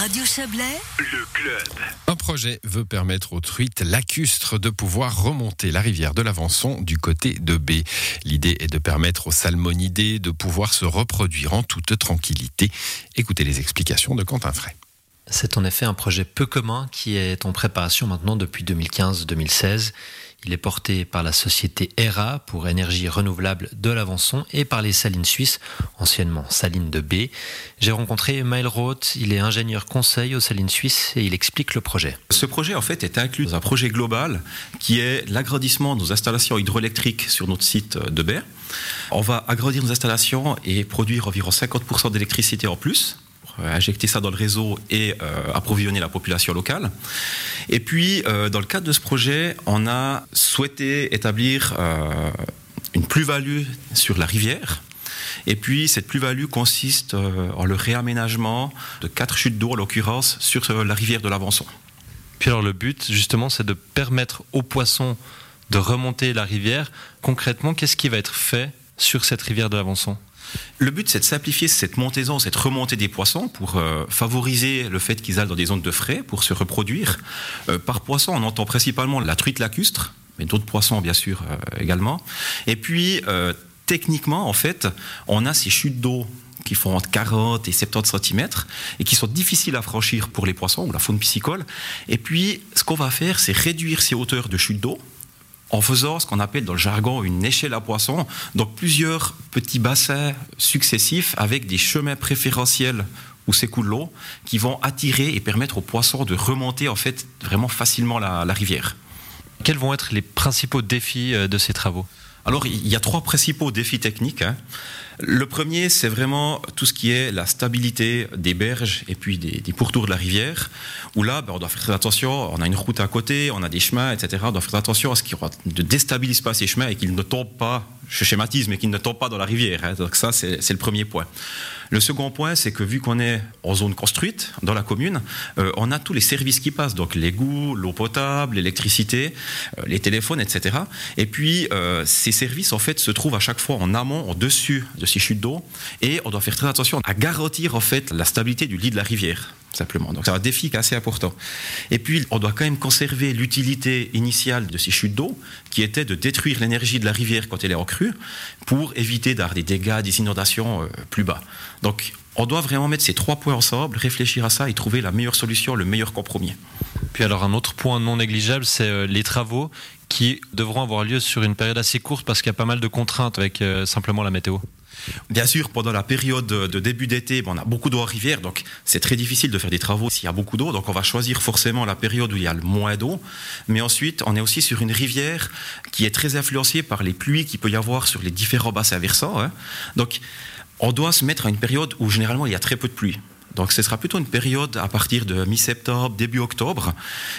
Radio Chablais, le club. Un projet veut permettre aux truites lacustres de pouvoir remonter la rivière de l'Avançon du côté de B. L'idée est de permettre aux salmonidés de pouvoir se reproduire en toute tranquillité. Écoutez les explications de Quentin Fray. C'est en effet un projet peu commun qui est en préparation maintenant depuis 2015-2016. Il est porté par la société ERA pour énergie renouvelable de l'Avançon et par les salines suisses, anciennement salines de B. J'ai rencontré Maël Roth, il est ingénieur conseil aux salines suisses et il explique le projet. Ce projet en fait est inclus dans un projet global qui est l'agrandissement de nos installations hydroélectriques sur notre site de B. On va agrandir nos installations et produire environ 50% d'électricité en plus injecter ça dans le réseau et euh, approvisionner la population locale. Et puis, euh, dans le cadre de ce projet, on a souhaité établir une plus-value sur la rivière. Et puis, cette plus-value consiste en le réaménagement de quatre chutes d'eau, en l'occurrence, sur la rivière de l'Avançon. Puis alors, le but, justement, c'est de permettre aux poissons de remonter la rivière. Concrètement, qu'est-ce qui va être fait sur cette rivière de l'Avançon? Le but, c'est de simplifier cette montaison, cette remontée des poissons pour euh, favoriser le fait qu'ils aillent dans des zones de frais pour se reproduire. Euh, par poisson, on entend principalement la truite lacustre, mais d'autres poissons, bien sûr, euh, également. Et puis, techniquement, en fait, on a ces chutes d'eau qui font entre 40 et 70 cm et qui sont difficiles à franchir pour les poissons ou la faune piscicole. Et puis, ce qu'on va faire, c'est réduire ces hauteurs de chute d'eau en faisant ce qu'on appelle dans le jargon une échelle à poissons, donc plusieurs petits bassins successifs avec des chemins préférentiels où s'écoule l'eau qui vont attirer et permettre aux poissons de remonter en fait vraiment facilement la, rivière. Quels vont être les principaux défis euh, de ces travaux? Alors, il y a trois principaux défis techniques. Hein. Le premier, c'est vraiment tout ce qui est la stabilité des berges et puis des, pourtours de la rivière, où là, ben, on doit faire très attention, on a une route à côté, on a des chemins, etc. On doit faire attention à ce qu'il ne déstabilise pas ces chemins et qu'ils ne tombent pas, je schématise, mais qu'ils ne tombent pas dans la rivière. Hein. Donc ça, c'est le premier point. Le second point, c'est que vu qu'on est en zone construite dans la commune, euh, on a tous les services qui passent, donc l'égout, l'eau potable, l'électricité, euh, les téléphones, etc. Et puis euh, ces services en fait se trouvent à chaque fois en amont, au dessus de ces chutes d'eau, et on doit faire très attention à garantir en fait la stabilité du lit de la rivière simplement. Donc c'est un défi assez important. Et puis on doit quand même conserver l'utilité initiale de ces chutes d'eau, qui était de détruire l'énergie de la rivière quand elle est en crue, pour éviter d'avoir des dégâts, des inondations plus bas. Donc on doit vraiment mettre ces trois points ensemble, réfléchir à ça et trouver la meilleure solution, le meilleur compromis. Puis alors un autre point non négligeable, c'est euh, les travaux qui devront avoir lieu sur une période assez courte parce qu'il y a pas mal de contraintes avec euh, simplement la météo. Bien sûr, pendant la période de début d'été, on a beaucoup d'eau en rivière, donc c'est très difficile de faire des travaux s'il y a beaucoup d'eau. Donc on va choisir forcément la période où il y a le moins d'eau. Mais ensuite, on est aussi sur une rivière qui est très influencée par les pluies qu'il peut y avoir sur les différents bassins versants. Hein. Donc on doit se mettre à une période où généralement il y a très peu de pluie. Donc ce sera plutôt une période à partir de mi-septembre, début octobre.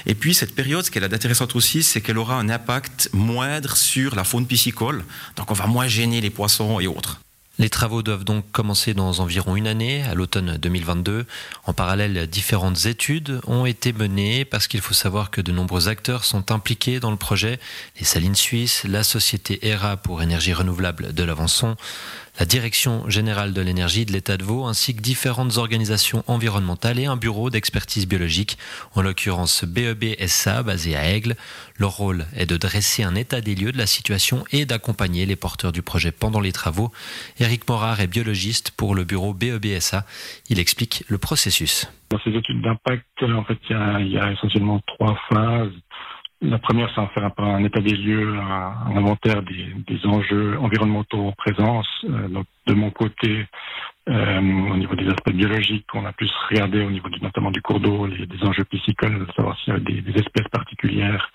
Et puis cette période, ce qu'elle a d'intéressant aussi, c'est qu'elle aura un impact moindre sur la faune piscicole. Donc on va moins gêner les poissons et autres. Les travaux doivent donc commencer dans environ une année, à l'automne 2022. En parallèle, différentes études ont été menées parce qu'il faut savoir que de nombreux acteurs sont impliqués dans le projet. Les salines suisses, la société ERA pour énergie renouvelable de l'Avançon, la Direction générale de l'énergie de l'État de Vaud, ainsi que différentes organisations environnementales et un bureau d'expertise biologique, en l'occurrence BEB SA basé à Aigle. Leur rôle est de dresser un état des lieux de la situation et d'accompagner les porteurs du projet pendant les travaux. Éric Morard est biologiste pour le bureau BEB SA. Il explique le processus. Dans ces études d'impact, en fait, il y a essentiellement trois phases. La première, c'est en faire un, un, état des lieux, un, inventaire des, des, enjeux environnementaux en présence. Euh, donc, de mon côté, euh, au niveau des aspects biologiques, on a plus regardé au niveau du, notamment du cours d'eau, des enjeux piscicoles, savoir s'il y a des, des espèces particulières,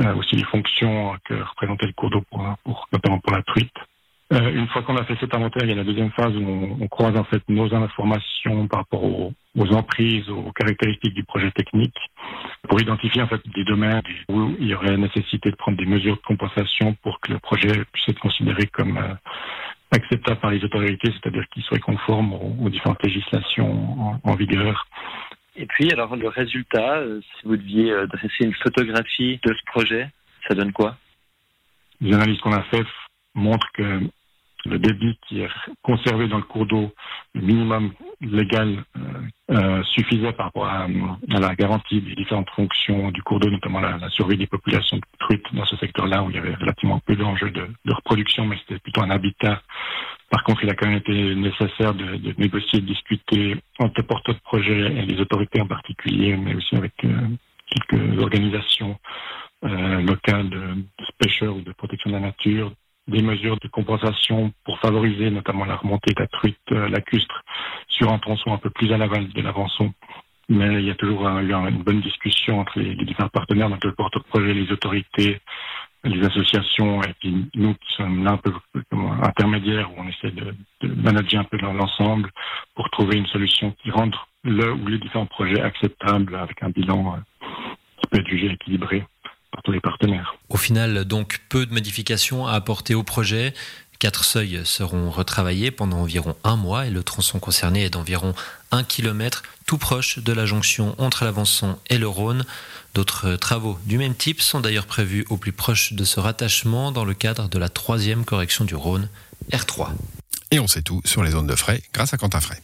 euh, aussi les fonctions que représentait le cours d'eau, pour, pour, notamment pour la truite. Euh, une fois qu'on a fait cet inventaire, il y a la deuxième phase où on, on croise en fait nos informations par rapport aux, aux, emprises, aux caractéristiques du projet technique, pour identifier en fait des domaines où il y aurait nécessité de prendre des mesures de compensation pour que le projet puisse être considéré comme euh, acceptable par les autorités, c'est-à-dire qu'il soit conforme aux, différentes législations en, vigueur. Et puis, alors le résultat, euh, si vous deviez dresser une photographie de ce projet, ça donne quoi? Les analyses qu'on a faites montrent que le débit qui est conservé dans le cours d'eau, le minimum légal euh, euh, suffisait par rapport à, la garantie des différentes fonctions du cours d'eau, notamment la, survie des populations de truites dans ce secteur-là où il y avait relativement peu d'enjeux de, reproduction, mais c'était plutôt un habitat. Par contre, il a quand même été nécessaire de, négocier, de discuter entre porteurs de projets et les autorités en particulier, mais aussi avec euh, quelques organisations locales de, de pêcheurs ou de protection de la nature, des mesures de compensation pour favoriser notamment la remontée de la truite euh, lacustre sur un tronçon un peu plus à l'aval de l'avançon. Mais il y a toujours eu une bonne discussion entre les, différents partenaires, donc le porte-projet, les autorités, les associations, et puis nous qui sommes là un peu comme intermédiaires, où on essaie de, de manager un peu l'ensemble pour trouver une solution qui rende le ou les différents projets acceptables avec un bilan euh, qui peut être jugé équilibré tous les partenaires. Final, donc, peu de modifications à apporter au projet. Quatre seuils seront retravaillés pendant environ un mois et le tronçon concerné est d'environ un kilomètre, tout proche de la jonction entre l'Avançon et le Rhône. D'autres travaux du même type sont d'ailleurs prévus au plus proche de ce rattachement dans le cadre de la troisième correction du Rhône, R3. Et on sait tout sur les zones de frais grâce à Quentin Fray.